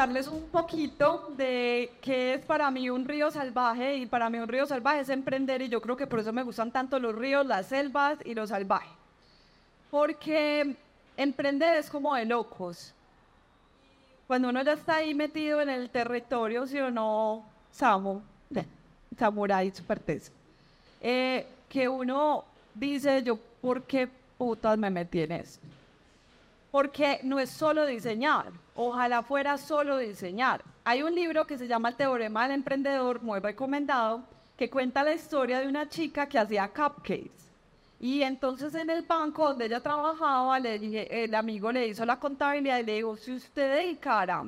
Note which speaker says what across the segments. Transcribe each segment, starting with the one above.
Speaker 1: contarles un poquito de qué es para mí un río salvaje y para mí un río salvaje es emprender y yo creo que por eso me gustan tanto los ríos, las selvas y lo salvaje. Porque emprender es como de locos. Cuando uno ya está ahí metido en el territorio, si o no, Samu, Samurai super eh, que uno dice, yo, ¿por qué putas me metí en eso? Porque no es solo diseñar, ojalá fuera solo diseñar. Hay un libro que se llama El Teorema del Emprendedor, muy recomendado, que cuenta la historia de una chica que hacía cupcakes. Y entonces en el banco donde ella trabajaba, el amigo le hizo la contabilidad y le dijo, si usted dedicara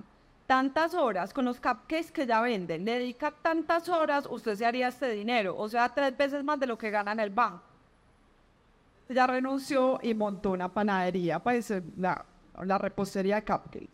Speaker 1: tantas horas con los cupcakes que ya venden, le dedica tantas horas, usted se haría este dinero, o sea, tres veces más de lo que gana en el banco ella renunció y montó una panadería, pues la, la repostería de cupcakes.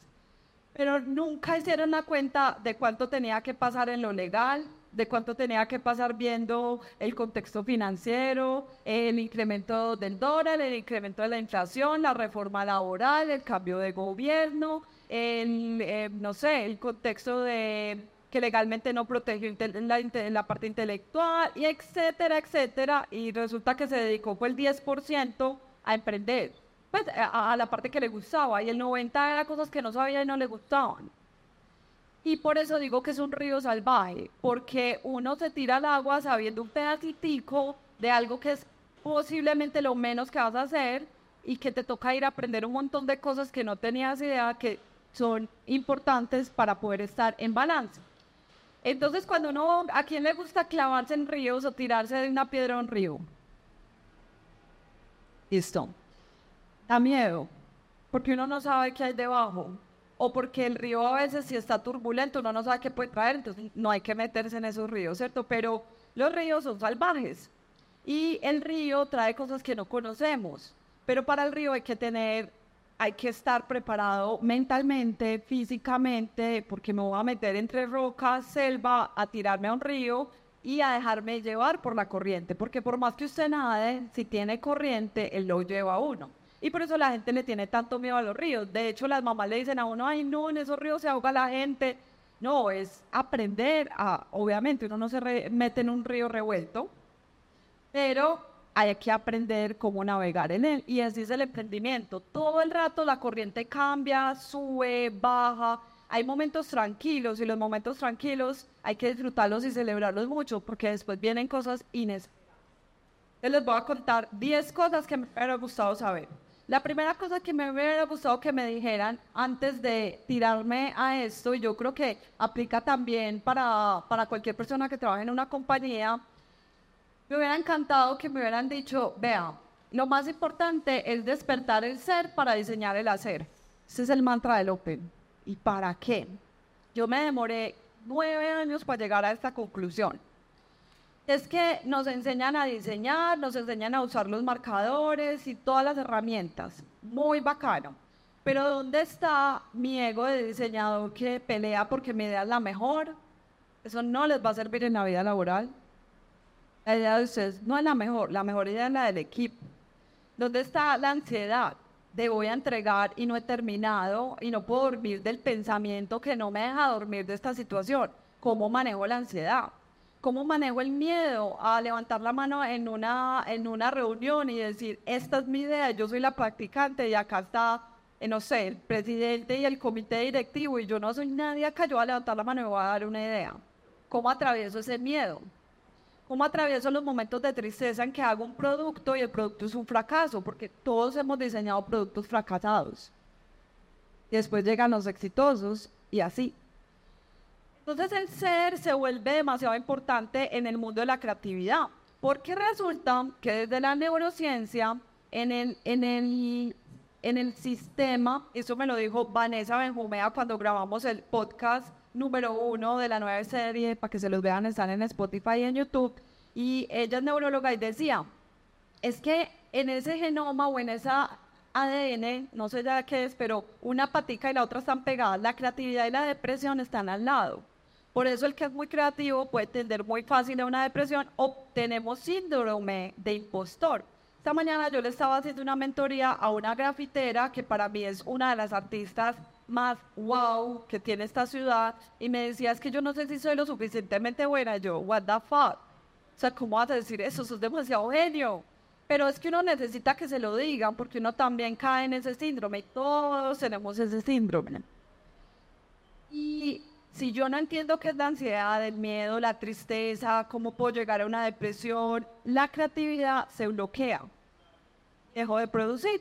Speaker 1: Pero nunca hicieron la cuenta de cuánto tenía que pasar en lo legal, de cuánto tenía que pasar viendo el contexto financiero, el incremento del dólar, el incremento de la inflación, la reforma laboral, el cambio de gobierno, el, eh, no sé, el contexto de que legalmente no protege la, la, parte intelectual, y etcétera, etcétera. Y resulta que se dedicó el 10% a emprender, pues a, la parte que le gustaba, y el 90% era cosas que no sabía y no le gustaban. Y por eso digo que es un río salvaje, porque uno se tira al agua sabiendo un pedacitico de algo que es posiblemente lo menos que vas a hacer y que te toca ir a aprender un montón de cosas que no tenías idea que son importantes para poder estar en balance. Entonces, cuando uno, ¿a quién le gusta clavarse en ríos o tirarse de una piedra a un río? Listo. Da miedo, porque uno no sabe qué hay debajo. O porque el río a veces si está turbulento, uno no sabe qué puede traer, entonces no hay que meterse en esos ríos, ¿cierto? Pero los ríos son salvajes y el río trae cosas que no conocemos. Pero para el río hay que tener hay que estar preparado mentalmente, físicamente, porque me voy a meter entre rocas, selva, a tirarme a un río y a dejarme llevar por la corriente, porque por más que usted nade, si tiene corriente, él lo lleva a uno. Y por eso la gente le tiene tanto miedo a los ríos. De hecho, las mamás le dicen a uno, ay, no, en esos ríos se ahoga la gente. No, es aprender a, obviamente, uno no se mete en un río revuelto, pero hay que aprender cómo navegar en él. Y así es el emprendimiento. Todo el rato la corriente cambia, sube, baja. Hay momentos tranquilos y los momentos tranquilos hay que disfrutarlos y celebrarlos mucho porque después vienen cosas inesperadas. Les voy a contar 10 cosas que me hubiera gustado saber. La primera cosa que me hubiera gustado que me dijeran antes de tirarme a esto, y yo creo que aplica también para, para cualquier persona que trabaje en una compañía, me hubiera encantado que me hubieran dicho, vea, lo más importante es despertar el ser para diseñar el hacer. Ese es el mantra del Open. ¿Y para qué? Yo me demoré nueve años para llegar a esta conclusión. Es que nos enseñan a diseñar, nos enseñan a usar los marcadores y todas las herramientas. Muy bacano. Pero ¿dónde está mi ego de diseñador que pelea porque mi idea es la mejor? Eso no les va a servir en la vida laboral. La idea de ustedes no es la mejor, la mejor idea es la del equipo. ¿Dónde está la ansiedad? De voy a entregar y no he terminado y no puedo dormir del pensamiento que no me deja dormir de esta situación. ¿Cómo manejo la ansiedad? ¿Cómo manejo el miedo a levantar la mano en una, en una reunión y decir, esta es mi idea, yo soy la practicante y acá está, no sé, el presidente y el comité directivo y yo no soy nadie acá, yo voy a levantar la mano y voy a dar una idea? ¿Cómo atravieso ese miedo? Cómo atravieso los momentos de tristeza en que hago un producto y el producto es un fracaso, porque todos hemos diseñado productos fracasados. Después llegan los exitosos y así. Entonces el ser se vuelve demasiado importante en el mundo de la creatividad, porque resulta que desde la neurociencia, en el, en el, en el sistema, eso me lo dijo Vanessa Benjumea cuando grabamos el podcast número uno de la nueva serie, para que se los vean, están en Spotify y en YouTube. Y ella es neuróloga y decía, es que en ese genoma o en esa ADN, no sé ya qué es, pero una patica y la otra están pegadas, la creatividad y la depresión están al lado. Por eso el que es muy creativo puede tender muy fácil a una depresión o tenemos síndrome de impostor. Esta mañana yo le estaba haciendo una mentoría a una grafitera que para mí es una de las artistas más wow que tiene esta ciudad y me decía, es que yo no sé si soy lo suficientemente buena. Yo, what the fuck? O sea, ¿cómo vas a decir eso? Es demasiado genio. Pero es que uno necesita que se lo digan porque uno también cae en ese síndrome y todos tenemos ese síndrome. Y si yo no entiendo qué es la ansiedad, el miedo, la tristeza, cómo puedo llegar a una depresión, la creatividad se bloquea. Dejo de producir.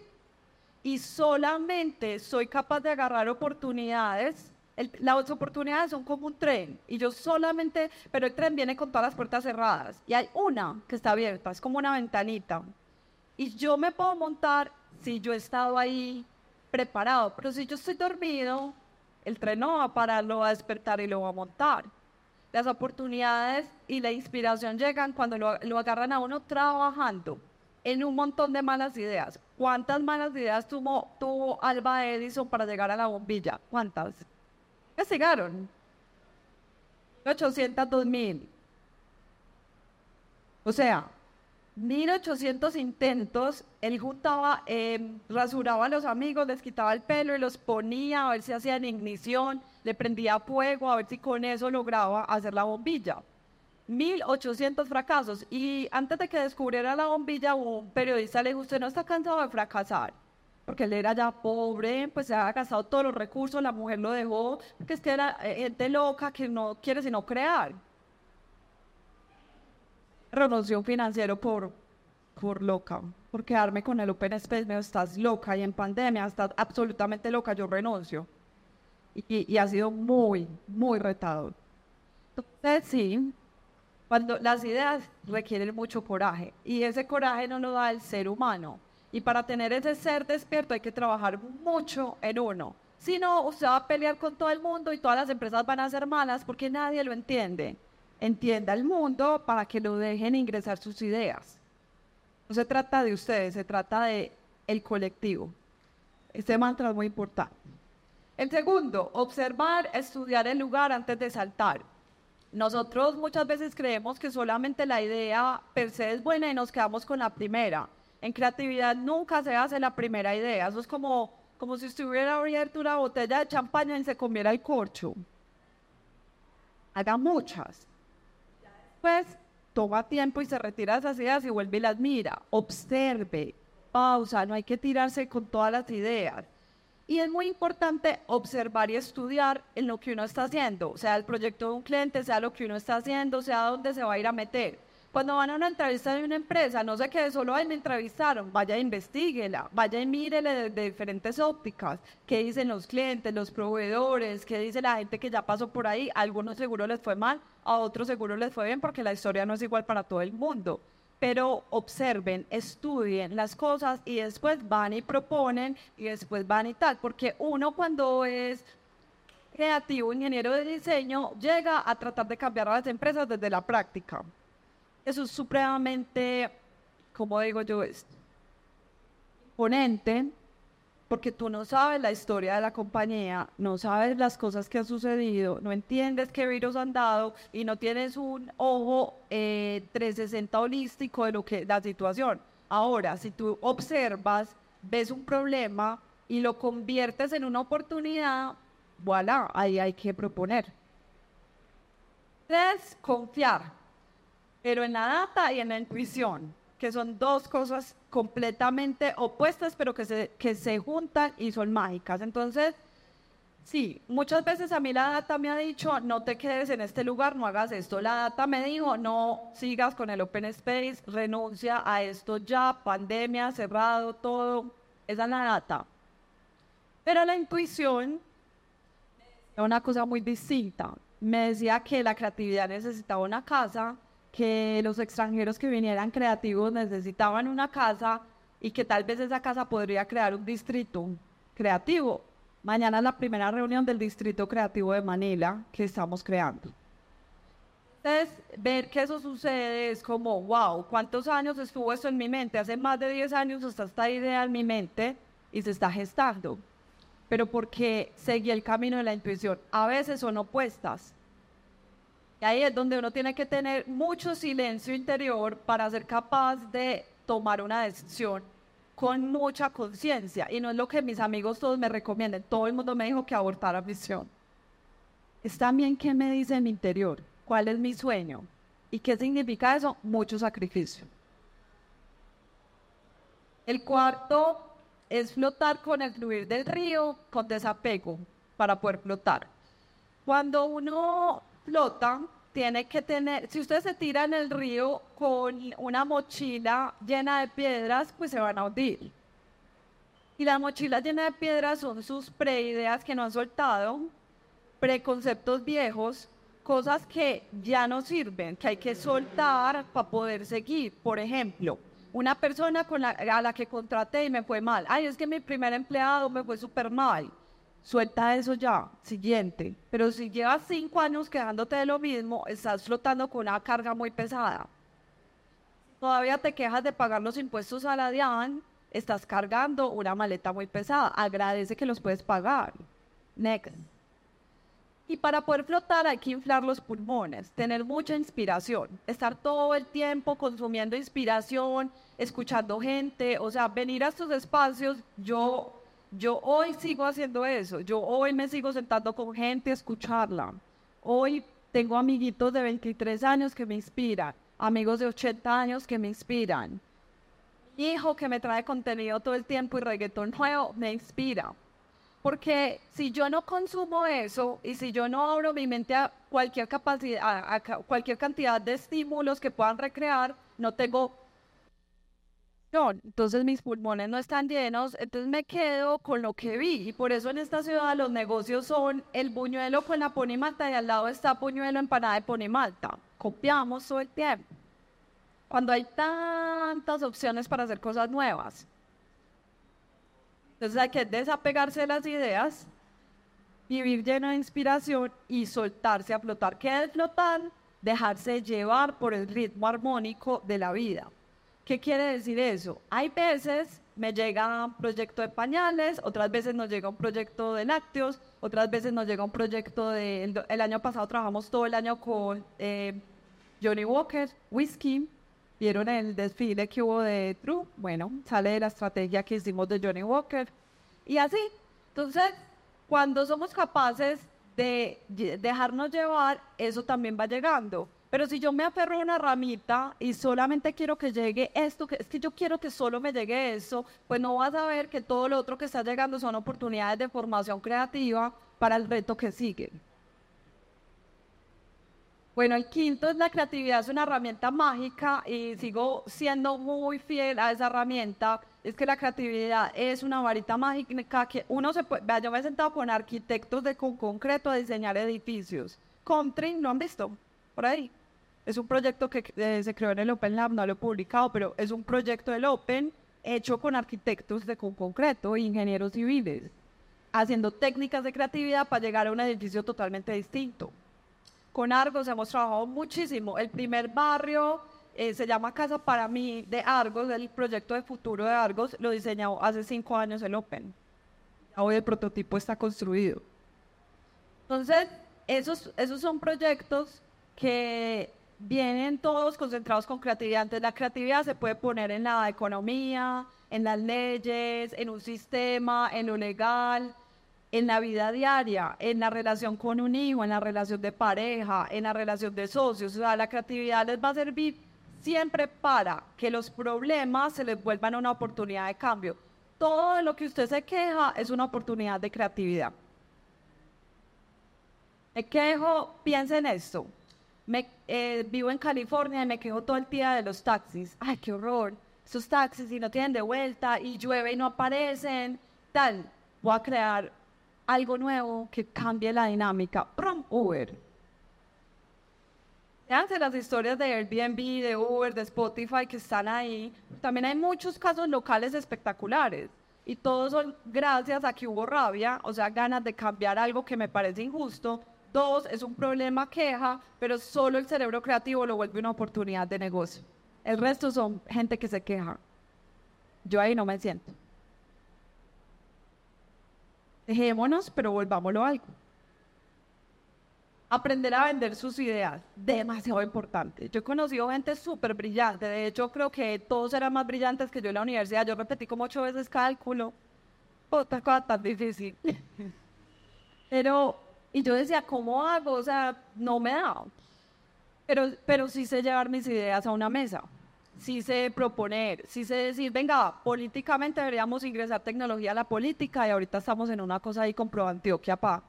Speaker 1: Y solamente soy capaz de agarrar oportunidades. Las oportunidades son como un tren. Y yo solamente, pero el tren viene con todas las puertas cerradas. Y hay una que está abierta, es como una ventanita. Y yo me puedo montar si yo he estado ahí preparado. Pero si yo estoy dormido, el tren no va a parar, lo va a despertar y lo va a montar. Las oportunidades y la inspiración llegan cuando lo, agarran a uno trabajando en un montón de malas ideas. ¿Cuántas malas ideas tuvo, tuvo Alba Edison para llegar a la bombilla? ¿Cuántas? Investigaron. 800, mil. O sea, 1800 intentos, él juntaba, em, rasuraba a los amigos, les quitaba el pelo y los ponía a ver si hacían ignición, le prendía fuego, a ver si con eso lograba hacer la bombilla. 1800 fracasos. Y antes de que descubriera la bombilla, un periodista le dijo, usted no está cansado de fracasar. Porque él era ya pobre, pues se había gastado todos los recursos, la mujer lo dejó, que es que era eh, gente loca que no quiere sino crear renunció financiero por, por loca, por quedarme con el Open Space, me estás loca y en pandemia estás absolutamente loca, yo renuncio. Y, y ha sido muy, muy retador. Entonces, sí, cuando las ideas requieren mucho coraje y ese coraje no lo da el ser humano. Y para tener ese ser despierto hay que trabajar mucho en uno. Si no, usted va a pelear con todo el mundo y todas las empresas van a ser malas porque nadie lo entiende entienda el mundo para que lo dejen ingresar sus ideas. No se trata de ustedes, se trata de el colectivo. Este mantra es muy importante. El segundo, observar, estudiar el lugar antes de saltar. Nosotros muchas veces creemos que solamente la idea per se es buena y nos quedamos con la primera. En creatividad nunca se hace la primera idea. Eso es como, como si estuviera abierto una botella de champaña y se comiera el corcho. Haga muchas pues toma tiempo y se retira esas ideas y vuelve y las mira, observe, pausa, no hay que tirarse con todas las ideas. Y es muy importante observar y estudiar en lo que uno está haciendo, sea el proyecto de un cliente, sea lo que uno está haciendo, sea dónde se va a ir a meter. Cuando van a una entrevista de una empresa, no se quede solo ahí me entrevistaron, vaya investiguela, vaya y mírele de, diferentes ópticas, qué dicen los clientes, los proveedores, qué dice la gente que ya pasó por ahí, a algunos seguros les fue mal, a otros seguros les fue bien porque la historia no es igual para todo el mundo. Pero observen, estudien las cosas y después van y proponen y después van y tal, porque uno cuando es creativo, ingeniero de diseño, llega a tratar de cambiar a las empresas desde la práctica. Eso es supremamente, como digo yo, es imponente, porque tú no sabes la historia de la compañía, no sabes las cosas que han sucedido, no entiendes qué virus han dado y no tienes un ojo 360 eh, holístico de lo que la situación. Ahora, si tú observas, ves un problema y lo conviertes en una oportunidad, voilà, ahí hay que proponer. Tres, confiar pero en la data y en la intuición, que son dos cosas completamente opuestas, pero que se, que se juntan y son mágicas. Entonces, sí, muchas veces a mí la data me ha dicho, no te quedes en este lugar, no hagas esto. La data me dijo, no sigas con el Open Space, renuncia a esto ya, pandemia, cerrado, todo. Esa es la data. Pero la intuición es una cosa muy distinta. Me decía que la creatividad necesitaba una casa que los extranjeros que vinieran creativos necesitaban una casa y que tal vez esa casa podría crear un distrito creativo. Mañana es la primera reunión del Distrito Creativo de Manila que estamos creando. Entonces, ver que eso sucede es como, wow, ¿cuántos años estuvo esto en mi mente? Hace más de 10 años está esta idea en mi mente y se está gestando. Pero porque seguí el camino de la intuición. A veces son opuestas. Y ahí es donde uno tiene que tener mucho silencio interior para ser capaz de tomar una decisión con mucha conciencia y no es lo que mis amigos todos me recomiendan. Todo el mundo me dijo que abortara misión. Es también qué me dice mi interior, cuál es mi sueño y qué significa eso, mucho sacrificio. El cuarto es flotar con el fluir del río, con desapego para poder flotar. Cuando uno flota, tiene que tener, si usted se tira en el río con una mochila llena de piedras, pues se van a hundir. Y la mochila llena de piedras son sus preideas que no han soltado, preconceptos viejos, cosas que ya no sirven, que hay que soltar para poder seguir. Por ejemplo, una persona con la, a la que contraté y me fue mal. Ay, es que mi primer empleado me fue súper mal. Suelta eso ya. Siguiente. Pero si llevas cinco años quedándote de lo mismo, estás flotando con una carga muy pesada. Todavía te quejas de pagar los impuestos a la DIAN, estás cargando una maleta muy pesada. Agradece que los puedes pagar. Next. Y para poder flotar hay que inflar los pulmones, tener mucha inspiración, estar todo el tiempo consumiendo inspiración, escuchando gente, o sea, venir a estos espacios, yo, yo hoy sigo haciendo eso, yo hoy me sigo sentando con gente a escucharla. Hoy tengo amiguitos de 23 años que me inspiran, amigos de 80 años que me inspiran. Mi hijo que me trae contenido todo el tiempo y reggaetón nuevo me inspira. Porque si yo no consumo eso y si yo no abro mi mente a cualquier capacidad, a, cualquier cantidad de estímulos que puedan recrear, no tengo entonces mis pulmones no están llenos, entonces me quedo con lo que vi. Y por eso en esta ciudad los negocios son el buñuelo con la ponimalta y al lado está buñuelo empanada de ponimalta. Copiamos todo el tiempo. Cuando hay tantas opciones para hacer cosas nuevas. Entonces hay que desapegarse de las ideas, vivir lleno de inspiración y soltarse a flotar. ¿Qué es flotar? Dejarse llevar por el ritmo armónico de la vida. ¿Qué quiere decir eso? Hay veces me llega un proyecto de pañales, otras veces nos llega un proyecto de lácteos, otras veces nos llega un proyecto de... El, año pasado trabajamos todo el año con eh, Johnny Walker, Whisky, vieron el desfile que hubo de True, bueno, sale de la estrategia que hicimos de Johnny Walker. Y así, entonces, cuando somos capaces de dejarnos llevar, eso también va llegando. Pero si yo me aferro a una ramita y solamente quiero que llegue esto, que es que yo quiero que solo me llegue eso, pues no vas a ver que todo lo otro que está llegando son oportunidades de formación creativa para el reto que sigue. Bueno, el quinto es la creatividad, es una herramienta mágica y sigo siendo muy fiel a esa herramienta. Es que la creatividad es una varita mágica que uno se puede. Vea, yo me he sentado con arquitectos de con concreto a diseñar edificios. Comtrin, ¿lo han visto? Por ahí. Es un proyecto que eh, se creó en el Open Lab, no lo he publicado, pero es un proyecto del Open hecho con arquitectos de con concreto ingenieros civiles, haciendo técnicas de creatividad para llegar a un edificio totalmente distinto con Argos hemos trabajado muchísimo. El primer barrio eh, se llama Casa para mí de Argos, el proyecto de futuro de Argos, lo diseñó hace cinco años el Open. Hoy el prototipo está construido. Entonces, esos, esos son proyectos que vienen todos concentrados con creatividad. Entonces, la creatividad se puede poner en la economía, en las leyes, en un sistema, en lo legal, en la vida diaria, en la relación con un hijo, en la relación de pareja, en la relación de socios. O sea, la creatividad les va a servir siempre para que los problemas se les vuelvan una oportunidad de cambio. Todo lo que usted se queja es una oportunidad de creatividad. Me quejo, piensa en esto. Me, eh, vivo en California y me quejo todo el día de los taxis. Ay, qué horror. Esos taxis y no tienen de vuelta y llueve y no aparecen. Tal, voy a crear algo nuevo que cambie la dinámica. ¡Prum! Uber. Fíjense las historias de Airbnb, de Uber, de Spotify que están ahí. También hay muchos casos locales espectaculares. Y todos son gracias a que hubo rabia, o sea, ganas de cambiar algo que me parece injusto. Dos, es un problema queja, pero solo el cerebro creativo lo vuelve una oportunidad de negocio. El resto son gente que se queja. Yo ahí no me siento. Dejémonos, pero volvámoslo a algo. aprender a vender sus ideas, demasiado importante. Yo he conocido gente súper brillante, de hecho creo que todos eran más brillantes que yo en la universidad, yo repetí como ocho veces cálculo, otra cosa tan difícil. Pero, y yo decía, ¿cómo hago? O sea, no me da. Pero, pero sí sé llevar mis ideas a una mesa, sí sé proponer, sí sé decir, venga, políticamente deberíamos ingresar tecnología a la política y ahorita estamos en una cosa ahí con Pro Antioquia para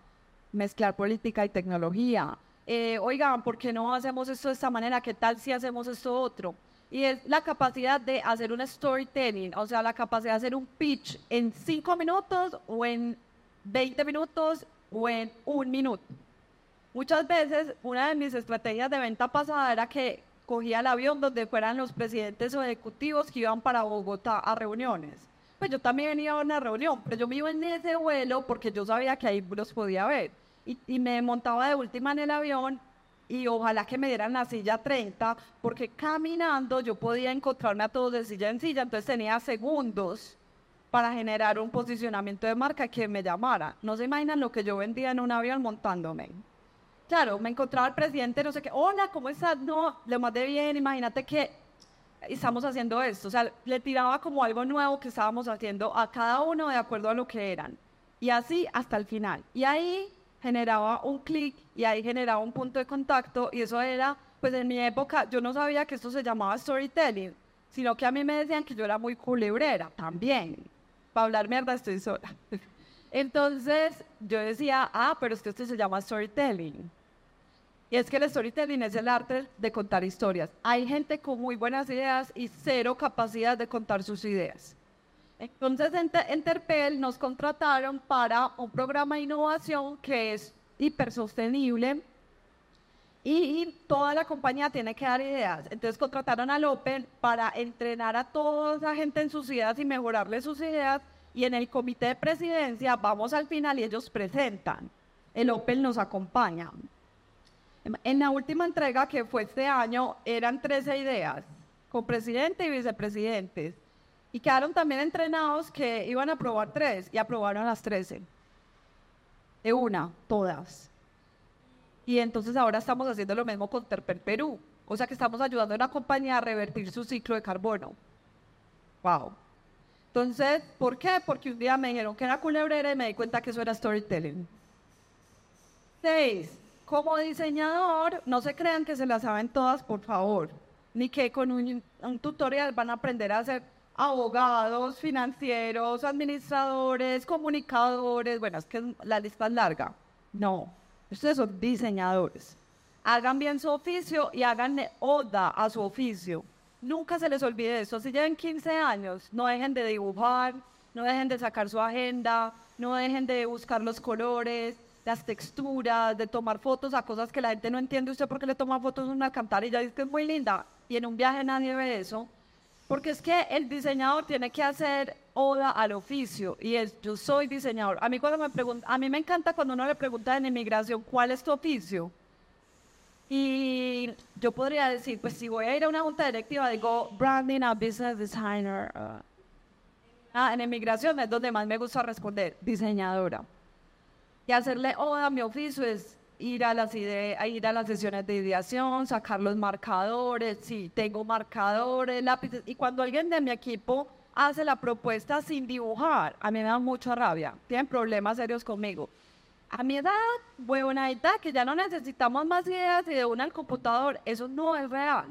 Speaker 1: mezclar política y tecnología. Eh, oigan, ¿por qué no hacemos esto de esta manera? ¿Qué tal si hacemos esto otro? Y es la capacidad de hacer un storytelling, o sea, la capacidad de hacer un pitch en cinco minutos o en 20 minutos o en un minuto. Muchas veces una de mis estrategias de venta pasada era que cogía el avión donde fueran los presidentes o ejecutivos que iban para Bogotá a reuniones. Pues yo también venía a una reunión, pero yo me iba en ese vuelo porque yo sabía que ahí los podía ver. Y, y me montaba de última en el avión y ojalá que me dieran la silla 30, porque caminando yo podía encontrarme a todos de silla en silla, entonces tenía segundos para generar un posicionamiento de marca que me llamara. No se imaginan lo que yo vendía en un avión montándome. Claro, me encontraba el presidente, no sé qué, hola, ¿cómo estás? No, le mandé bien, imagínate que estamos haciendo esto. O sea, le tiraba como algo nuevo que estábamos haciendo a cada uno de acuerdo a lo que eran. Y así hasta el final. Y ahí generaba un clic y ahí generaba un punto de contacto y eso era, pues en mi época yo no sabía que esto se llamaba storytelling, sino que a mí me decían que yo era muy culebrera también. Para hablar mierda estoy sola. Entonces yo decía, ah, pero es que esto se llama storytelling. Y es que el storytelling es el arte de contar historias. Hay gente con muy buenas ideas y cero capacidad de contar sus ideas. Entonces, en Interpel nos contrataron para un programa de innovación que es hipersostenible y, toda la compañía tiene que dar ideas. Entonces, contrataron al Open para entrenar a toda esa gente en sus ideas y mejorarle sus ideas. Y en el comité de presidencia vamos al final y ellos presentan. El Open nos acompaña. En la última entrega, que fue este año, eran 13 ideas, con presidente y vicepresidentes. Y quedaron también entrenados que iban a probar tres y aprobaron las 13. De una, todas. Y entonces ahora estamos haciendo lo mismo con Terper Perú. O sea que estamos ayudando a una compañía a revertir su ciclo de carbono. Wow. Entonces, ¿por qué? Porque un día me dijeron que era culebrera y me di cuenta que eso era storytelling. Seis como diseñador, no se crean que se las saben todas, por favor, ni que con un, tutorial van a aprender a ser abogados, financieros, administradores, comunicadores, bueno, es que la lista es larga. No, ustedes son diseñadores. Hagan bien su oficio y hagan oda a su oficio. Nunca se les olvide eso. Si llevan 15 años, no dejen de dibujar, no dejen de sacar su agenda, no dejen de buscar los colores, las texturas, de tomar fotos a cosas que la gente no entiende. ¿Usted por qué le toma fotos a una alcantarilla? Dice que es muy linda y en un viaje nadie ve eso. Porque es que el diseñador tiene que hacer oda al oficio y es, yo soy diseñador. A mí cuando me pregunta, a mí me encanta cuando uno le pregunta en inmigración, ¿cuál es tu oficio? Y yo podría decir, pues si voy a ir a una junta directiva, digo branding a business designer. Uh, ah, en inmigración es donde más me gusta responder, diseñadora. Y hacerle oda a mi oficio es ir a las ir a las sesiones de ideación, sacar los marcadores, si tengo marcadores, lápices. Y cuando alguien de mi equipo hace la propuesta sin dibujar, a mí me da mucha rabia. Tienen problemas serios conmigo. A mi edad, buena edad, que ya no necesitamos más ideas y de una al computador, eso no es real.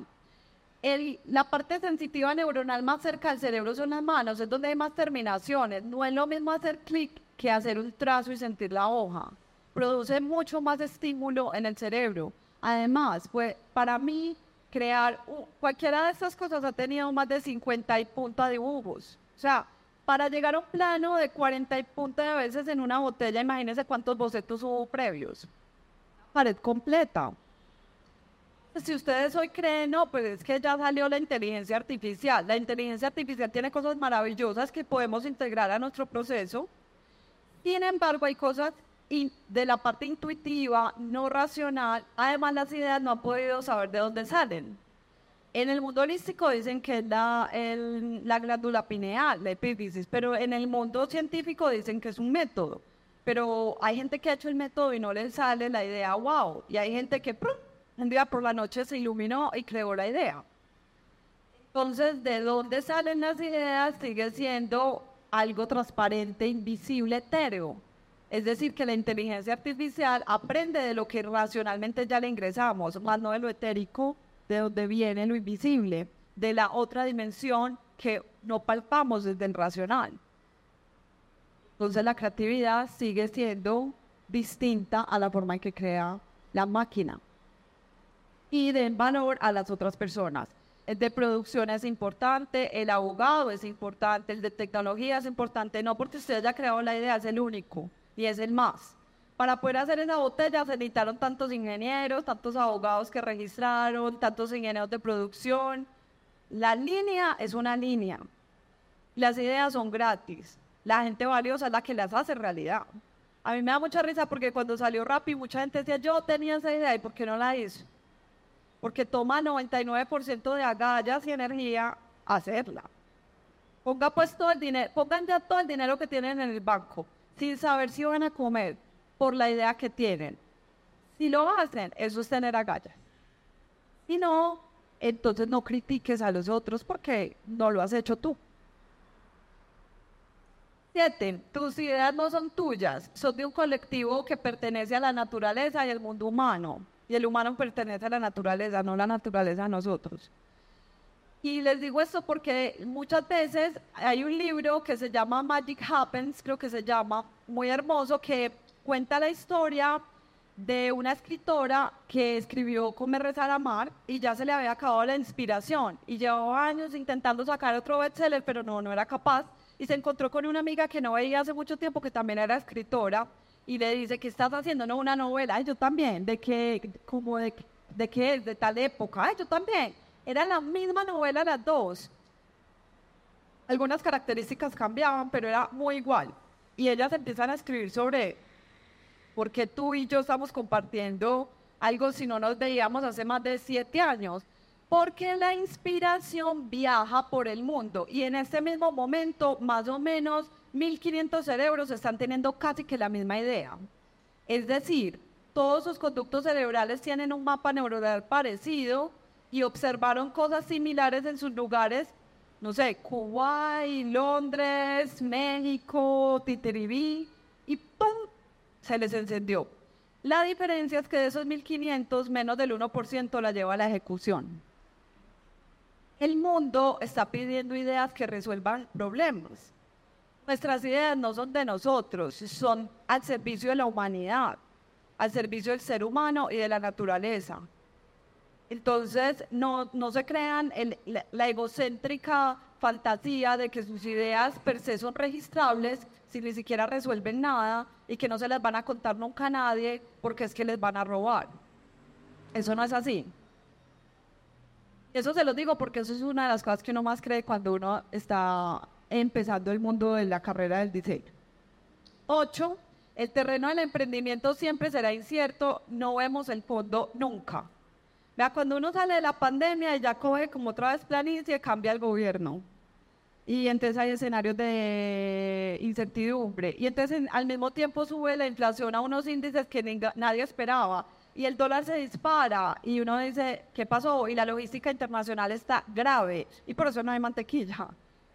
Speaker 1: El, la parte sensitiva neuronal más cerca del cerebro son las manos, es donde hay más terminaciones. No es lo mismo hacer clic que hacer un trazo y sentir la hoja. Produce mucho más estímulo en el cerebro. Además, pues, para mí, crear cualquiera de estas cosas ha tenido más de 50 y punta dibujos. O sea, para llegar a un plano de 40 y punta de veces en una botella, imagínense cuántos bocetos hubo previos. Pared completa. Si ustedes hoy creen, no, pues es que ya salió la inteligencia artificial. La inteligencia artificial tiene cosas maravillosas que podemos integrar a nuestro proceso sin embargo, hay cosas de la parte intuitiva, no racional. Además, las ideas no han podido saber de dónde salen. En el mundo holístico dicen que es la, la glándula pineal, la epífisis, pero en el mundo científico dicen que es un método. pero hay gente que ha hecho el método y no le sale la idea, wow, y hay gente que un día por la noche se iluminó y creó la idea. Entonces, ¿de dónde salen las ideas? Sigue siendo algo transparente, invisible, etéreo. Es decir, que la inteligencia artificial aprende de lo que racionalmente ya le ingresamos, más no de lo etérico, de donde viene lo invisible, de la otra dimensión que no palpamos desde el racional. Entonces la creatividad sigue siendo distinta a la forma en que crea la máquina. Y den valor a las otras personas. El de producción es importante, el abogado es importante, el de tecnología es importante, no porque usted haya creado la idea, es el único y es el más. Para poder hacer esa botella se necesitaron tantos ingenieros, tantos abogados que registraron, tantos ingenieros de producción. La línea es una línea. Las ideas son gratis. La gente valiosa es la que las hace realidad. A mí me da mucha risa porque cuando salió Rappi mucha gente decía, yo tenía esa idea y ¿por qué no la hizo? porque toma 99% de agallas y energía hacerla. Ponga pues todo el dinero, pongan ya todo el dinero que tienen en el banco, sin saber si van a comer, por la idea que tienen. Si lo hacen, eso es tener agallas. Si no, entonces no critiques a los otros porque no lo has hecho tú. Siete, tus ideas no son tuyas, son de un colectivo que pertenece a la naturaleza y al mundo humano y el humano pertenece a la naturaleza, no la naturaleza a nosotros. Y les digo esto porque muchas veces hay un libro que se llama Magic Happens, creo que se llama, muy hermoso, que cuenta la historia de una escritora que escribió Comer, Rezar, Amar y ya se le había acabado la inspiración y llevaba años intentando sacar otro bestseller, pero no, no era capaz y se encontró con una amiga que no veía hace mucho tiempo que también era escritora y le dice, ¿qué estás haciendo? No, una novela. Ay, yo también. ¿De qué? Como de, de qué? De tal época. Ay, yo también. Era la misma novela las dos. Algunas características cambiaban, pero era muy igual. Y ellas empiezan a escribir sobre por qué tú y yo estamos compartiendo algo si no nos veíamos hace más de siete años. Porque la inspiración viaja por el mundo y en este mismo momento, más o menos, 1500 cerebros están teniendo casi que la misma idea. Es decir, todos sus conductos cerebrales tienen un mapa neuronal parecido y observaron cosas similares en sus lugares, no sé, Kuwait, Londres, México, Titiribí, y ¡pum! se les encendió. La diferencia es que de esos 1500, menos del 1% la lleva a la ejecución. El mundo está pidiendo ideas que resuelvan problemas. Nuestras ideas no son de nosotros, son al servicio de la humanidad, al servicio del ser humano y de la naturaleza. Entonces, no, no se crean la, egocéntrica fantasía de que sus ideas per se son registrables si ni siquiera resuelven nada y que no se les van a contar nunca a nadie porque es que les van a robar. Eso no es así. Eso se lo digo porque eso es una de las cosas que uno más cree cuando uno está empezando el mundo de la carrera del diseño. Ocho, el terreno del emprendimiento siempre será incierto, no vemos el fondo nunca. Vea, cuando uno sale de la pandemia ya coge como otra vez planicie, cambia el gobierno. Y entonces hay escenarios de incertidumbre. Y entonces al mismo tiempo sube la inflación a unos índices que nadie esperaba. Y el dólar se dispara. Y uno dice, ¿qué pasó? Y la logística internacional está grave. Y por eso no hay mantequilla.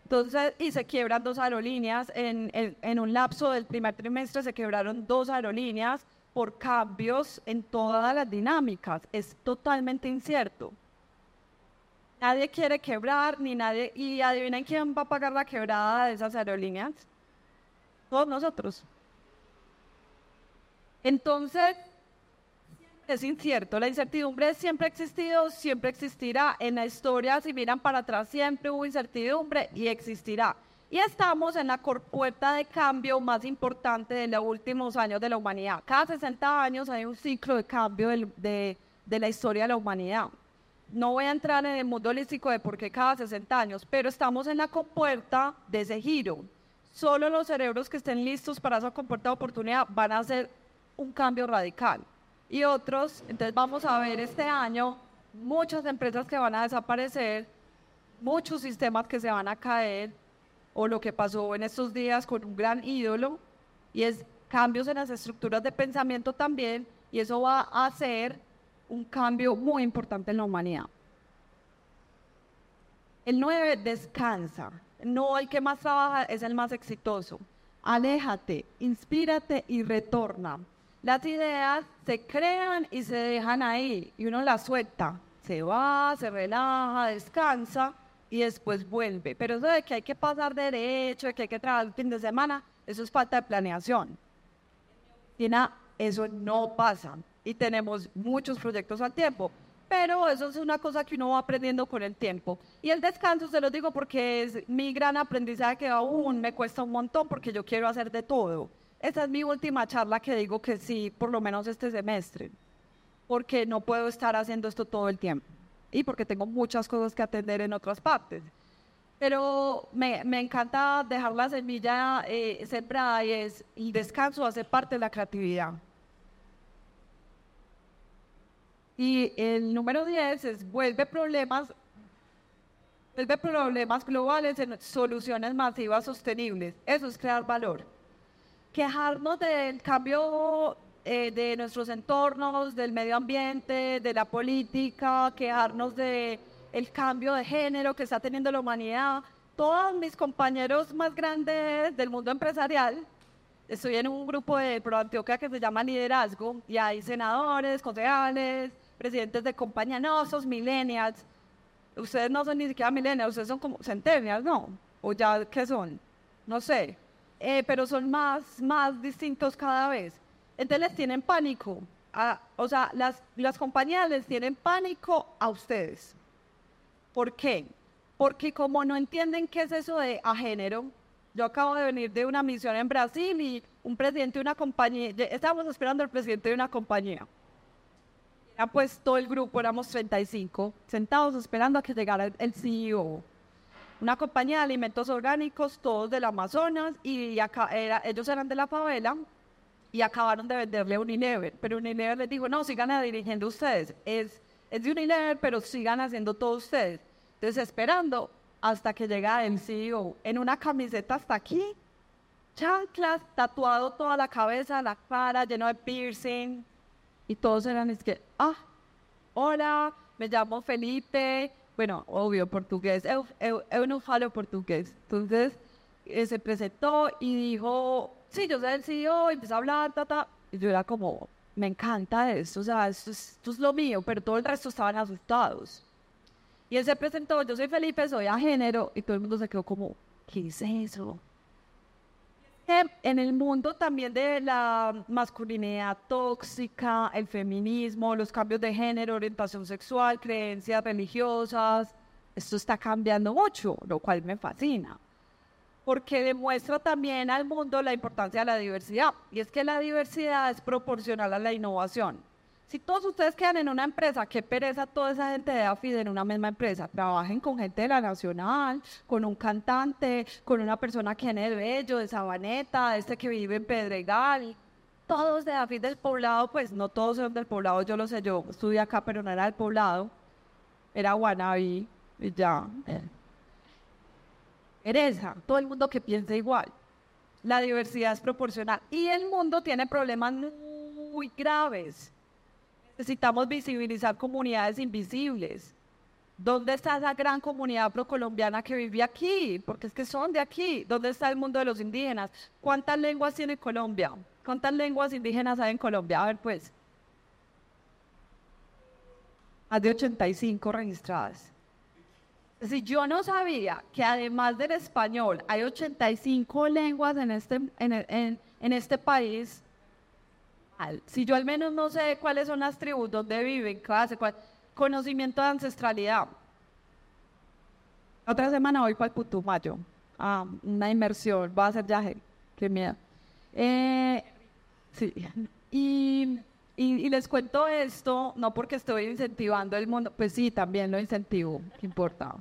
Speaker 1: Entonces, y se quiebran dos aerolíneas. En, en, un lapso del primer trimestre se quebraron dos aerolíneas por cambios en todas las dinámicas. Es totalmente incierto. Nadie quiere quebrar, ni nadie. ¿Y adivinen quién va a pagar la quebrada de esas aerolíneas? Todos nosotros. Entonces, es incierto. La incertidumbre siempre ha existido, siempre existirá. En la historia, si miran para atrás, siempre hubo incertidumbre y existirá. Y estamos en la puerta de cambio más importante de los últimos años de la humanidad. Cada 60 años hay un ciclo de cambio de, de la historia de la humanidad. No voy a entrar en el mundo holístico de por qué cada 60 años, pero estamos en la compuerta de ese giro. Solo los cerebros que estén listos para esa compuerta de oportunidad van a hacer un cambio radical y otros. Entonces vamos a ver este año muchas empresas que van a desaparecer, muchos sistemas que se van a caer, o lo que pasó en estos días con un gran ídolo, y es cambios en las estructuras de pensamiento también, y eso va a hacer un cambio muy importante en la humanidad. El 9 descansa. No el que más trabaja es el más exitoso. Aléjate, inspírate y retorna. Las ideas se crean y se dejan ahí y uno las suelta. Se va, se relaja, descansa y después vuelve. Pero eso de que hay que pasar derecho, de que hay que trabajar el fin de semana, eso es falta de planeación. Eso no pasa y tenemos muchos proyectos al tiempo pero eso es una cosa que uno va aprendiendo con el tiempo. Y el descanso se lo digo porque es mi gran aprendizaje que aún me cuesta un montón porque yo quiero hacer de todo. Esa es mi última charla que digo que sí, por lo menos este semestre, porque no puedo estar haciendo esto todo el tiempo y porque tengo muchas cosas que atender en otras partes. Pero me, me encanta dejar la semilla eh, sembrada y es, el descanso hace parte de la creatividad. Y el número 10 es vuelve problemas, vuelve problemas globales en soluciones masivas sostenibles. Eso es crear valor. Quejarnos del cambio eh, de nuestros entornos, del medio ambiente, de la política, quejarnos del el cambio de género que está teniendo la humanidad. Todos mis compañeros más grandes del mundo empresarial, estoy en un grupo de Pro Antioquia que se llama Liderazgo y hay senadores, concejales, presidentes de compañía, no, esos millennials, ustedes no son ni siquiera millennials, ustedes son como centennials, ¿no? O ya, ¿qué son? No sé, eh, pero son más, más distintos cada vez. Entonces les tienen pánico, o sea, las, las compañías les tienen pánico a ustedes. ¿Por qué? Porque como no entienden qué es eso de a género, yo acabo de venir de una misión en Brasil y un presidente de una compañía, estábamos esperando al presidente de una compañía pues todo el grupo, éramos 35, sentados esperando a que llegara el CEO. Una compañía de alimentos orgánicos, todos del Amazonas, y acá era, ellos eran de la favela y acabaron de venderle a Unilever. Pero Unilever les dijo, no, sigan dirigiendo ustedes. Es, es de Unilever, pero sigan haciendo todo ustedes. Entonces, esperando hasta que llega el CEO en una camiseta hasta aquí, chanclas, tatuado toda la cabeza, la cara, lleno de piercing, y todos eran es que, ah, hola, me llamo Felipe, bueno, obvio, portugués, eu, no falo portugués. Entonces, eh, se presentó y dijo, sí, yo soy el CEO, empezó a hablar, ta, ta. Y yo era como, me encanta esto, o sea, esto es, esto es lo mío, pero todo el resto estaban asustados. Y él se presentó, yo soy Felipe, soy a género, y todo el mundo se quedó como, ¿qué es eso? en el mundo también de la masculinidad tóxica, el feminismo, los cambios de género, orientación sexual, creencias religiosas, esto está cambiando mucho, lo cual me fascina, porque demuestra también al mundo la importancia de la diversidad, y es que la diversidad es proporcional a la innovación. Si todos ustedes quedan en una empresa, qué pereza toda esa gente de AFID en una misma empresa. Trabajen con gente de la Nacional, con un cantante, con una persona que viene de Bello, de Sabaneta, este que vive en Pedregal. Todos de AFID del poblado, pues no todos son del poblado, yo lo sé, yo estudié acá, pero no era del poblado. Era Guanabí y ya. Pereza, todo el mundo que piensa igual. La diversidad es proporcional. Y el mundo tiene problemas muy graves Necesitamos visibilizar comunidades invisibles. ¿Dónde está esa gran comunidad procolombiana que vive aquí? Porque es que son de aquí. ¿Dónde está el mundo de los indígenas? ¿Cuántas lenguas tiene Colombia? ¿Cuántas lenguas indígenas hay en Colombia? A ver, pues. Más de 85 registradas. Si yo no sabía que además del español hay 85 lenguas en este, en, en este país, si yo al menos no sé cuáles son las tribus, dónde viven, qué cuál, conocimiento de ancestralidad. Otra semana voy para el Putumayo, ah, una inmersión, va a ser viaje, qué miedo. Eh, sí, y, y, les cuento esto, no porque estoy incentivando el mundo, pues sí, también lo incentivo, qué importa.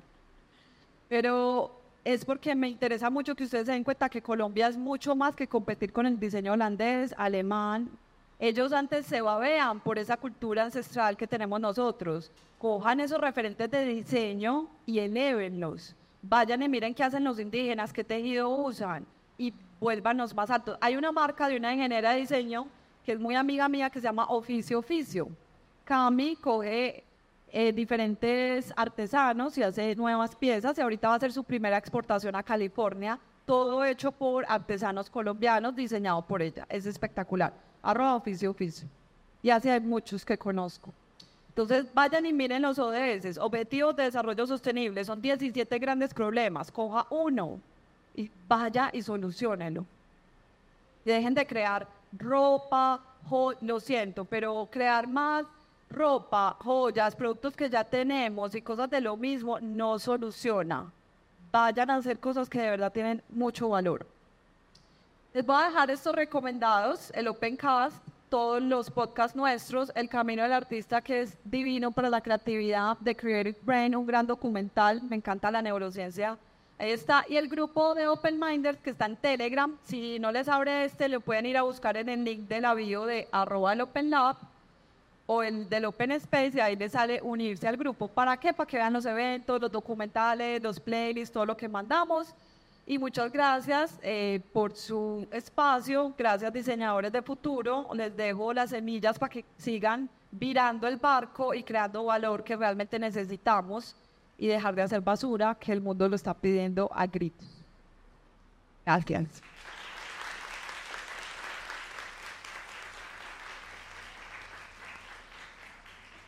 Speaker 1: Pero es porque me interesa mucho que ustedes se den cuenta que Colombia es mucho más que competir con el diseño holandés, alemán, ellos antes se babean por esa cultura ancestral que tenemos nosotros. Cojan esos referentes de diseño y elévenlos. Vayan y miren qué hacen los indígenas, qué tejido usan. y vuélvanos más altos. Hay una marca de una ingeniera de diseño que es muy amiga mía que se llama Oficio Oficio. Cami coge eh, diferentes artesanos y hace nuevas piezas y ahorita va a hacer su primera exportación a California, todo hecho por artesanos colombianos, diseñado por ella. Es espectacular. Arroba Oficio Oficio. Y así hay muchos que conozco. Entonces vayan y miren los ODS, Objetivos de Desarrollo Sostenible, son 17 grandes problemas, coja uno y vaya y solucionenlo. Y dejen de crear ropa, lo siento, pero crear más ropa, joyas, productos que ya tenemos y cosas de lo mismo no soluciona. Vayan a hacer cosas que de verdad tienen mucho valor. Les voy a dejar estos recomendados, el Opencast, todos los podcasts nuestros, El Camino del Artista, que es divino para la creatividad, de Creative Brain, un gran documental, me encanta la neurociencia. Ahí está, y el grupo de Open Minders que está en Telegram, si no les abre este, lo pueden ir a buscar en el link de la bio de arroba el Open Lab o el del Open Space y ahí les sale unirse al grupo. ¿Para qué? Para que vean los eventos, los documentales, los playlists, todo lo que mandamos. Y muchas gracias eh, por su espacio, gracias diseñadores de futuro. Les dejo las semillas para que sigan virando el barco y creando valor que realmente necesitamos y dejar de hacer basura que el mundo lo está pidiendo a gritos. Gracias.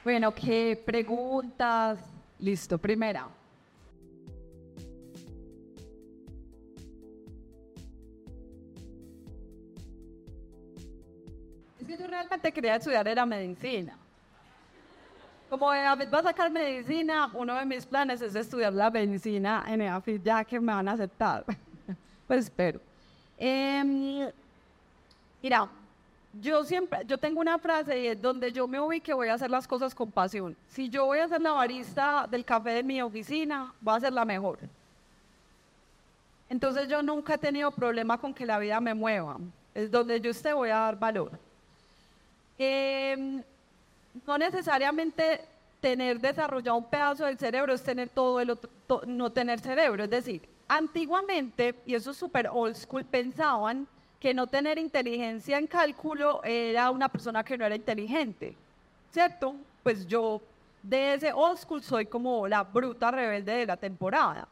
Speaker 1: Bueno, ¿qué preguntas? Listo, primera. Es que yo realmente quería estudiar era medicina. Como David va a sacar medicina, uno de mis planes es estudiar la medicina en EAFIT, ya que me van a aceptar. pues espero. Em, mira, yo siempre, yo tengo una frase y es donde yo me ubique voy a hacer las cosas con pasión. Si yo voy a ser la barista del café de mi oficina, voy a ser la mejor. Entonces yo nunca he tenido problema con que la vida me mueva. Es donde yo esté voy a dar valor. Em, no necesariamente tener desarrollado un pedazo del cerebro es tener todo el otro, no tener cerebro. Es decir, antiguamente, y eso es súper old school, pensaban que no tener inteligencia en cálculo era una persona que no era inteligente, ¿cierto? Pues yo de ese old school soy como la bruta rebelde de la temporada.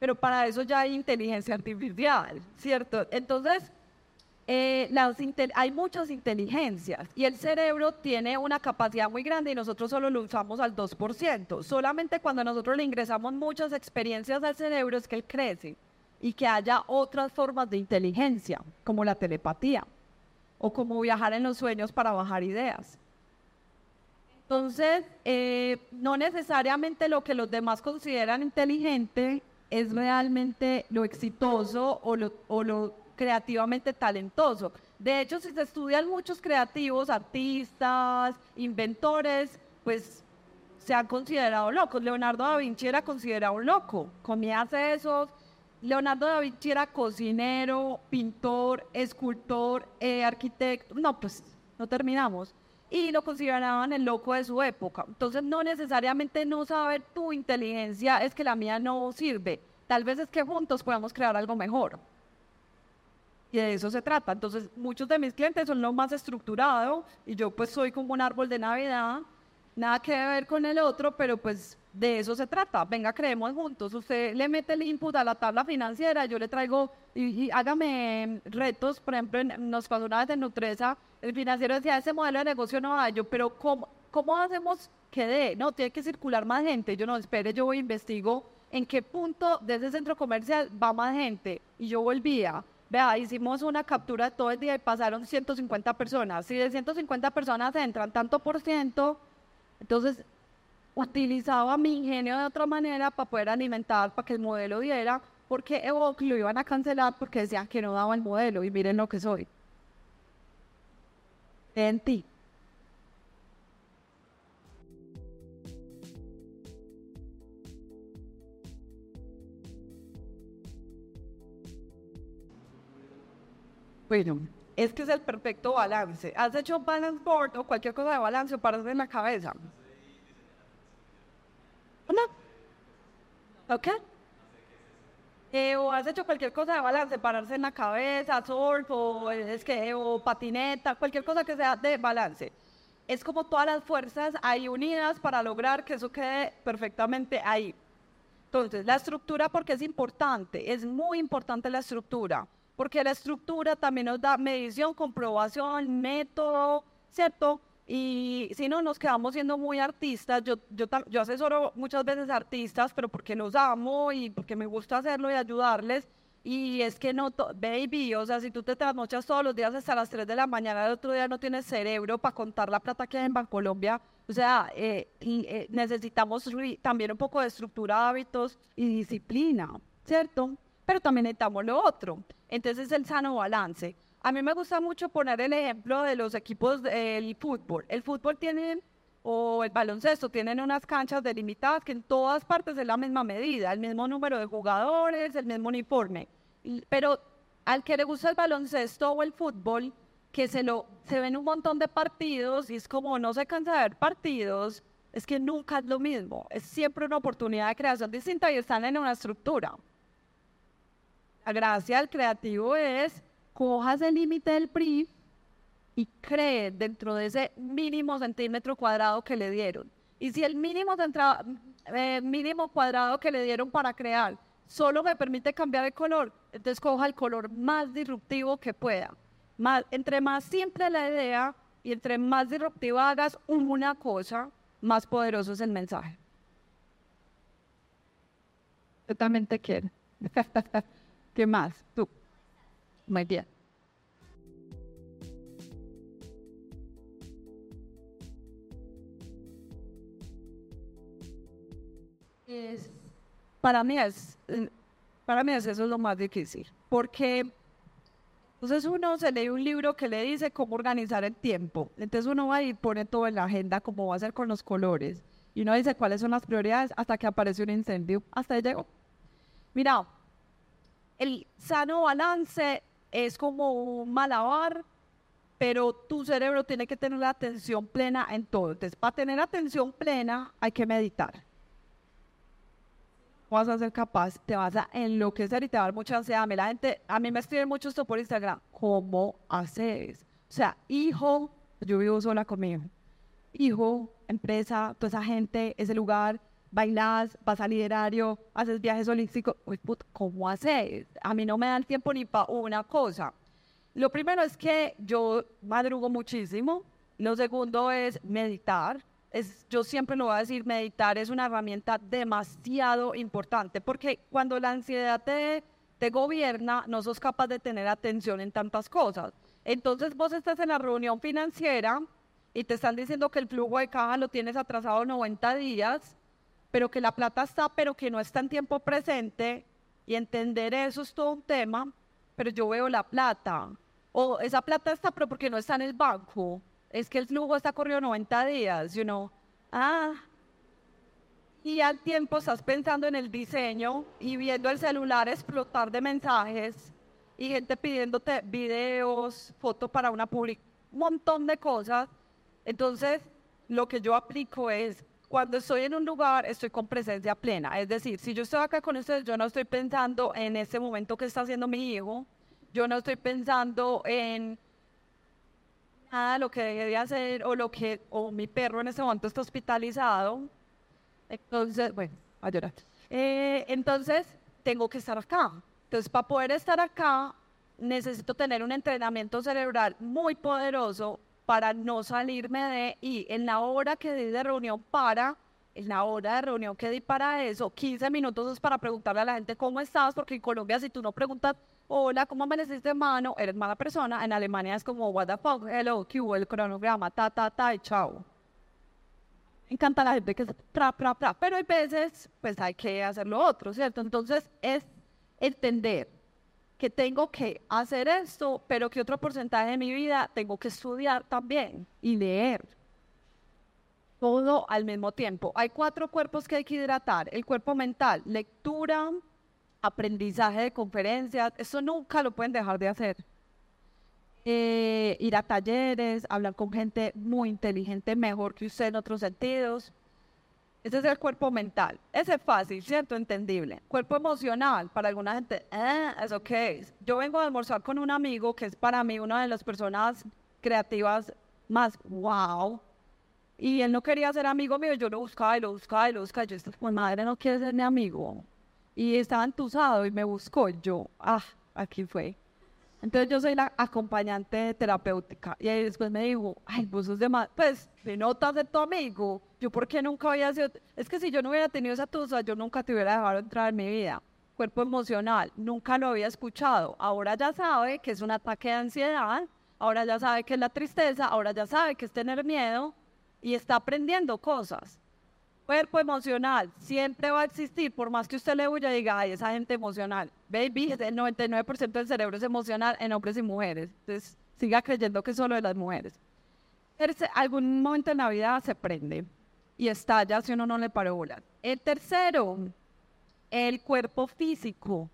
Speaker 1: Pero para eso ya hay inteligencia artificial, ¿cierto? Entonces, eh, hay muchas inteligencias y el cerebro tiene una capacidad muy grande y nosotros solo lo usamos al 2%. Solamente cuando nosotros le ingresamos muchas experiencias al cerebro es que él crece y que haya otras formas de inteligencia, como la telepatía o como viajar en los sueños para bajar ideas. Entonces, eh, no necesariamente lo que los demás consideran inteligente es realmente lo exitoso o lo, o lo creativamente talentoso. De hecho, si se estudian muchos creativos, artistas, inventores, pues se han considerado locos. Leonardo da Vinci era considerado un loco, comía sesos, Leonardo da Vinci era cocinero, pintor, escultor, eh, arquitecto. No, pues no terminamos. Y lo consideraban el loco de su época. Entonces, no necesariamente no saber tu inteligencia es que la mía no sirve. Tal vez es que juntos podamos crear algo mejor. Y de eso se trata. Entonces, muchos de mis clientes son lo más estructurado y yo pues soy como un árbol de Navidad. Nada que ver con el otro, pero pues de eso se trata. Venga, creemos juntos. Usted le mete el input a la tabla financiera, yo le traigo y, hágame retos. Por ejemplo, nos pasó una vez en Nutresa, el financiero decía, ese modelo de negocio no va yo, pero ¿cómo, cómo hacemos que dé? No, tiene que circular más gente. Yo no, espere, yo voy investigo en qué punto de ese centro comercial va más gente. Y yo volvía. Vea, hicimos una captura todo el día y pasaron 150 personas. Si de 150 personas entran tanto por ciento, entonces utilizaba mi ingenio de otra manera para poder alimentar, para que el modelo diera, porque Evoque lo iban a cancelar porque decían que no daba el modelo y miren lo que soy. En ti. Bueno, es que es el perfecto balance. ¿Has hecho balance board o cualquier cosa de balance para hacer en la cabeza? ¿No? ¿Ok? eh, o has hecho cualquier cosa de balance, pararse en la cabeza, surf, o, es que, o patineta, cualquier cosa que sea de balance. Es como todas las fuerzas ahí unidas para lograr que eso quede perfectamente ahí. Entonces, la estructura, porque es importante, es muy importante la estructura, porque la estructura también nos da medición, comprobación, método, ¿cierto? Y si no, nos quedamos siendo muy artistas. Yo, yo, yo asesoro muchas veces artistas, pero porque los amo y porque me gusta hacerlo y ayudarles. Y es que no, baby, o sea, si tú te trasnochas todos los días hasta las 3 de la mañana, el otro día no tienes cerebro para contar la plata que hay en Bancolombia. O sea, eh, eh, necesitamos también un poco de estructura hábitos y disciplina, ¿cierto? Pero también necesitamos lo otro. Entonces, el sano balance. A mí me gusta mucho poner el ejemplo de los equipos del fútbol. El fútbol tiene, o el baloncesto, tienen unas canchas delimitadas que en todas partes es la misma medida, el mismo número de jugadores, el mismo uniforme. Pero al que le gusta el baloncesto o el fútbol, que se, lo, se ven un montón de partidos y es como no se cansa de ver partidos, es que nunca es lo mismo. Es siempre una oportunidad de creación distinta y están en una estructura. La gracia del creativo es cojas el límite del PRI y cree dentro de ese mínimo centímetro cuadrado que le dieron. Y si el mínimo, eh, mínimo cuadrado que le dieron para crear solo me permite cambiar el color, entonces coja el color más disruptivo que pueda. Más, entre más simple la idea y entre más disruptiva hagas una cosa, más poderoso es el mensaje. Yo también te quiero. ¿Qué más? Tú. Muy bien. para mí es, para mí es eso es lo más difícil, porque entonces uno se lee un libro que le dice cómo organizar el tiempo, entonces uno va y pone todo en la agenda, cómo va a ser con los colores, y uno dice cuáles son las prioridades hasta que aparece un incendio, hasta ahí llegó. Mira, el sano balance es como un malabar, pero tu cerebro tiene que tener la atención plena en todo. Entonces, para tener atención plena hay que meditar. Vas a ser capaz, te vas a enloquecer y te va a dar mucha ansiedad. A mí, la gente, a mí me escriben mucho esto por Instagram. ¿Cómo haces? O sea, hijo, yo vivo sola conmigo. Hijo, empresa, toda esa gente, ese lugar, bailas, vas al liderario, haces viajes holísticos, ¿cómo haces? A mí no me da el tiempo ni para una cosa. Lo primero es que yo madrugo muchísimo. Lo segundo es meditar. Es, yo siempre lo voy a decir, meditar es una herramienta demasiado importante porque cuando la ansiedad te, te gobierna, no sos capaz de tener atención en tantas cosas. Entonces vos estás en la reunión financiera y te están diciendo que el flujo de caja lo tienes atrasado 90 días pero que la plata está, pero que no está en tiempo presente, y entender eso es todo un tema, pero yo veo la plata, o esa plata está, pero porque no está en el banco, es que el flujo está corriendo 90 días, you know, ah, y al tiempo estás pensando en el diseño y viendo el celular explotar de mensajes y gente pidiéndote videos, fotos para una publicación, un montón de cosas. Entonces, lo que yo aplico es cuando estoy en un lugar, estoy con presencia plena. Es decir, si yo estoy acá con ustedes, yo no estoy pensando en ese momento que está haciendo mi hijo. Yo no estoy pensando en nada lo que dejé de hacer o lo que o mi perro en ese momento está hospitalizado. Entonces, bueno, a llorar. Eh, entonces, tengo que estar acá. Entonces, para poder estar acá, necesito tener un entrenamiento cerebral muy poderoso para no salirme de, y en la hora que di de reunión para, en la hora de reunión que di para eso, 15 minutos es para preguntarle a la gente cómo estás, porque en Colombia si tú no preguntas, hola, ¿cómo amaneciste, mano? Eres mala persona. En Alemania es como, what the fuck, hello, Q, el cronograma, ta, ta, ta, y chao. Me encanta la gente que es tra, tra, pero hay veces, pues hay que hacer lo otro, ¿cierto? Entonces es entender que tengo que hacer esto, pero que otro porcentaje de mi vida tengo que estudiar también y leer. Todo al mismo tiempo. Hay cuatro cuerpos que hay que hidratar. El cuerpo mental, lectura, aprendizaje de conferencias, eso nunca lo pueden dejar de hacer. Eh, ir a talleres, hablar con gente muy inteligente, mejor que usted en otros sentidos. Ese es el cuerpo mental. Ese es fácil, ¿cierto? Entendible. Cuerpo emocional, para alguna gente, eh, es ok. Yo vengo a almorzar con un amigo que es para mí una de las personas creativas más wow. Y él no quería ser amigo mío, yo lo buscaba y lo buscaba y lo buscaba. Yo, pues madre no quiere ser mi amigo. Y estaba entusado y me buscó. Yo, ah, aquí fue. Entonces yo soy la acompañante terapéutica. Y ahí después me dijo, ay, vos sos de más, pues, me notas de tu amigo. Yo, ¿por qué nunca había sido? Es que si yo no hubiera tenido esa tusa, yo nunca te hubiera dejado entrar en mi vida. Cuerpo emocional, nunca lo había escuchado. Ahora ya sabe que es un ataque de ansiedad, ahora ya sabe que es la tristeza, ahora ya sabe que es tener miedo y está aprendiendo cosas cuerpo emocional siempre va a existir, por más que usted le huya y diga, ay, esa gente emocional. Baby, el 99% del cerebro es emocional en hombres y mujeres. Entonces, siga creyendo que es solo de las mujeres. Algún momento en la vida se prende y estalla si uno no le paró bola. El tercero, el cuerpo físico.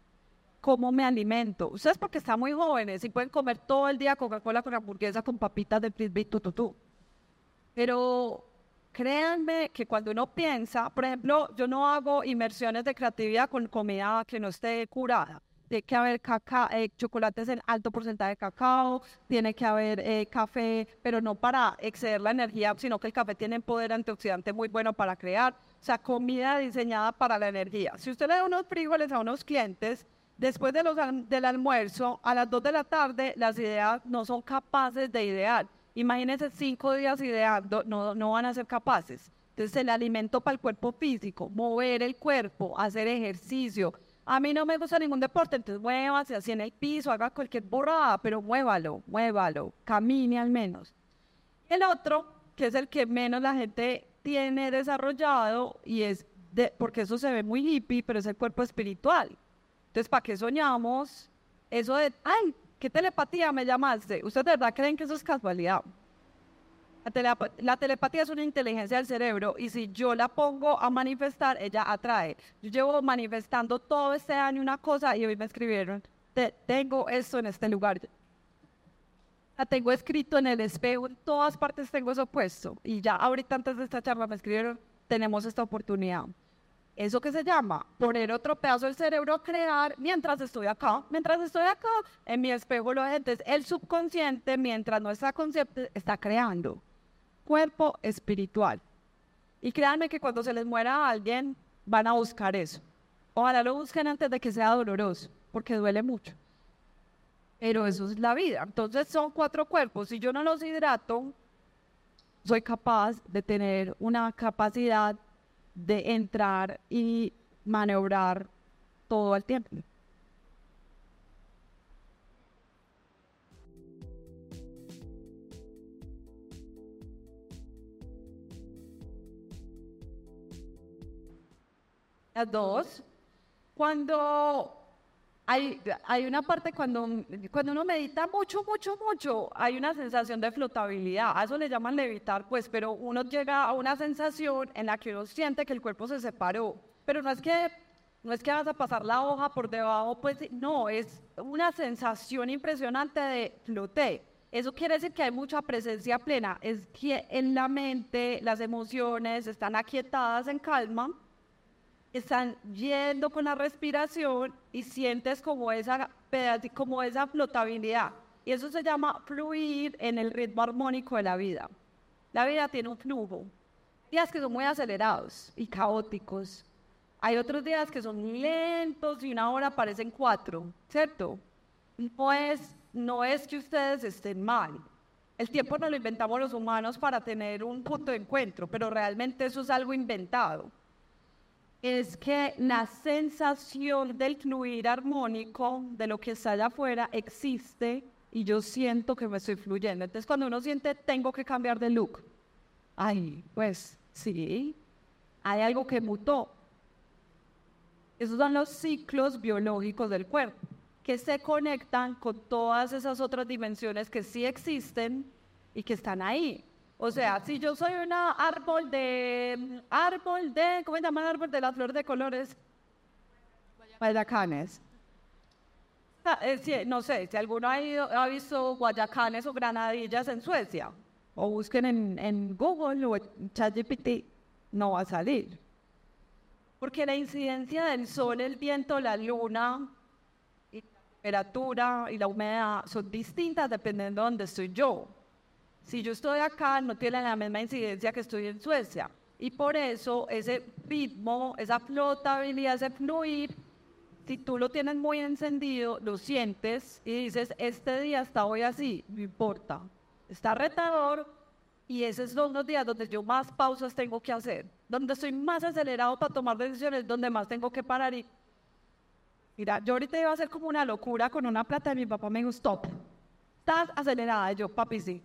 Speaker 1: ¿Cómo me alimento? Ustedes porque están muy jóvenes y pueden comer todo el día Coca-Cola con hamburguesa, con papitas de frisbee, tu, Pero créanme que cuando uno piensa, por ejemplo, yo no hago inmersiones de creatividad con comida que no esté curada. Tiene que haber cacao, eh, chocolates en alto porcentaje de cacao, tiene que haber eh, café, pero no para exceder la energía, sino que el café tiene poder antioxidante muy bueno para crear. O sea, comida diseñada para la energía. Si usted le da unos frijoles a unos clientes, después de los, del almuerzo, a las 2 de la tarde, las ideas no son capaces de idear Imagínense cinco días ideando, no, no van a ser capaces. Entonces el alimento para el cuerpo físico, mover el cuerpo, hacer ejercicio. A mí no me gusta ningún deporte, entonces muévase así en el piso, haga cualquier borrada, pero muévalo, muévalo, camine al menos. El otro, que es el que menos la gente tiene desarrollado, y es de, porque eso se ve muy hippie, pero es el cuerpo espiritual. Entonces, ¿para qué soñamos? Eso de, ay, ¿Qué telepatía me llamaste? ¿Ustedes de verdad creen que eso es casualidad? La, telepatía es una inteligencia del cerebro y si yo la pongo a manifestar, ella atrae. Yo llevo manifestando todo este año una cosa y hoy me escribieron, tengo esto en este lugar. La tengo escrito en el espejo, en todas partes tengo eso puesto. Y ya ahorita antes de esta charla me escribieron, tenemos esta oportunidad. ¿Eso que se llama? Poner otro pedazo del cerebro a crear mientras estoy acá. Mientras estoy acá, en mi espejo lo gente, el subconsciente, mientras no está consciente, está creando. Cuerpo espiritual. Y créanme que cuando se les muera a alguien, van a buscar eso. Ojalá lo busquen antes de que sea doloroso, porque duele mucho. Pero eso es la vida. Entonces son cuatro cuerpos. Si yo no los hidrato, soy capaz de tener una capacidad de entrar y maniobrar todo el tiempo. Las dos. Cuando hay, hay, una parte cuando, cuando uno medita mucho, mucho, mucho, hay una sensación de flotabilidad. A eso le llaman levitar, pues, pero uno llega a una sensación en la que uno siente que el cuerpo se separó. Pero no es que, no es que vas a pasar la hoja por debajo, pues, no, es una sensación impresionante de flote. Eso quiere decir que hay mucha presencia plena, es que en la mente las emociones están aquietadas en calma están yendo con la respiración y sientes como esa, como esa flotabilidad. Y eso se llama fluir en el ritmo armónico de la vida. La vida tiene un flujo. Días que son muy acelerados y caóticos. Hay otros días que son lentos y una hora parecen cuatro, ¿cierto? No es, no es que ustedes estén mal. El tiempo no lo inventamos los humanos para tener un punto de encuentro, pero realmente eso es algo inventado es que la sensación del fluir armónico de lo que está allá afuera existe y yo siento que me estoy fluyendo. Entonces cuando uno siente tengo que cambiar de look, ay, pues sí, hay algo que mutó. Esos son los ciclos biológicos del cuerpo, que se conectan con todas esas otras dimensiones que sí existen y que están ahí. O sea, si yo soy un árbol de, árbol de, ¿cómo se llama el árbol de las flores de colores? Guayacanes. Ah, eh, no sé, si alguno ha, visto guayacanes o granadillas en Suecia, o busquen en, en Google o en ChatGPT, no va a salir. Porque la incidencia del sol, el viento, la luna, y la temperatura y la humedad son distintas dependiendo de dónde estoy yo. Si yo estoy acá, no tiene la misma incidencia que estoy en Suecia. Y por eso ese ritmo, esa flotabilidad, ese fluir, si tú lo tienes muy encendido, lo sientes y dices, este día está hoy así, no importa. Está retador y esos son los días donde yo más pausas tengo que hacer, donde estoy más acelerado para tomar decisiones, donde más tengo que parar y... Mira, yo ahorita iba a hacer como una locura con una plata y mi papá me dijo, stop, estás acelerada. Y yo, papi, sí,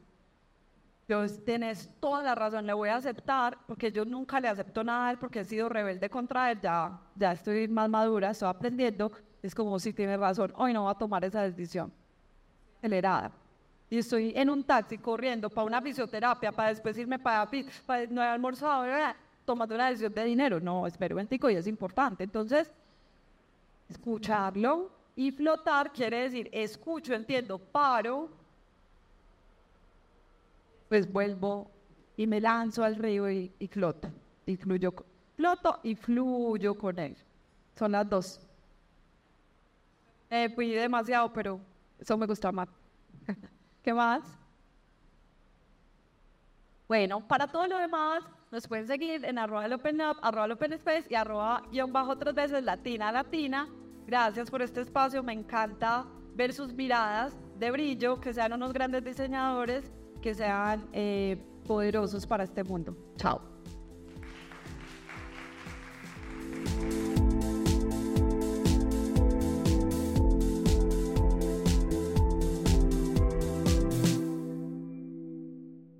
Speaker 1: tienes toda la razón, le voy a aceptar, porque yo nunca le acepto nada a él porque he sido rebelde contra él, ya, ya estoy más madura, estoy aprendiendo, es como si tiene razón, hoy no voy a tomar esa decisión acelerada. Y estoy en un taxi corriendo para una fisioterapia, para después irme para, para no he almorzado, tomando una decisión de dinero. No, espero un y es importante. Entonces, escucharlo y flotar quiere decir, escucho, entiendo, paro, pues vuelvo y me lanzo al río y, floto. Y fluyo, floto y fluyo con él. Son las dos. Eh, fui demasiado, pero eso me gusta más. ¿Qué más? Bueno, para todo lo demás, nos pueden seguir en arroba open up, arroba space y arroba guion bajo tres veces latina latina. Gracias por este espacio, me encanta ver sus miradas de brillo, que sean unos grandes diseñadores que sean eh, poderosos para este mundo. Chao.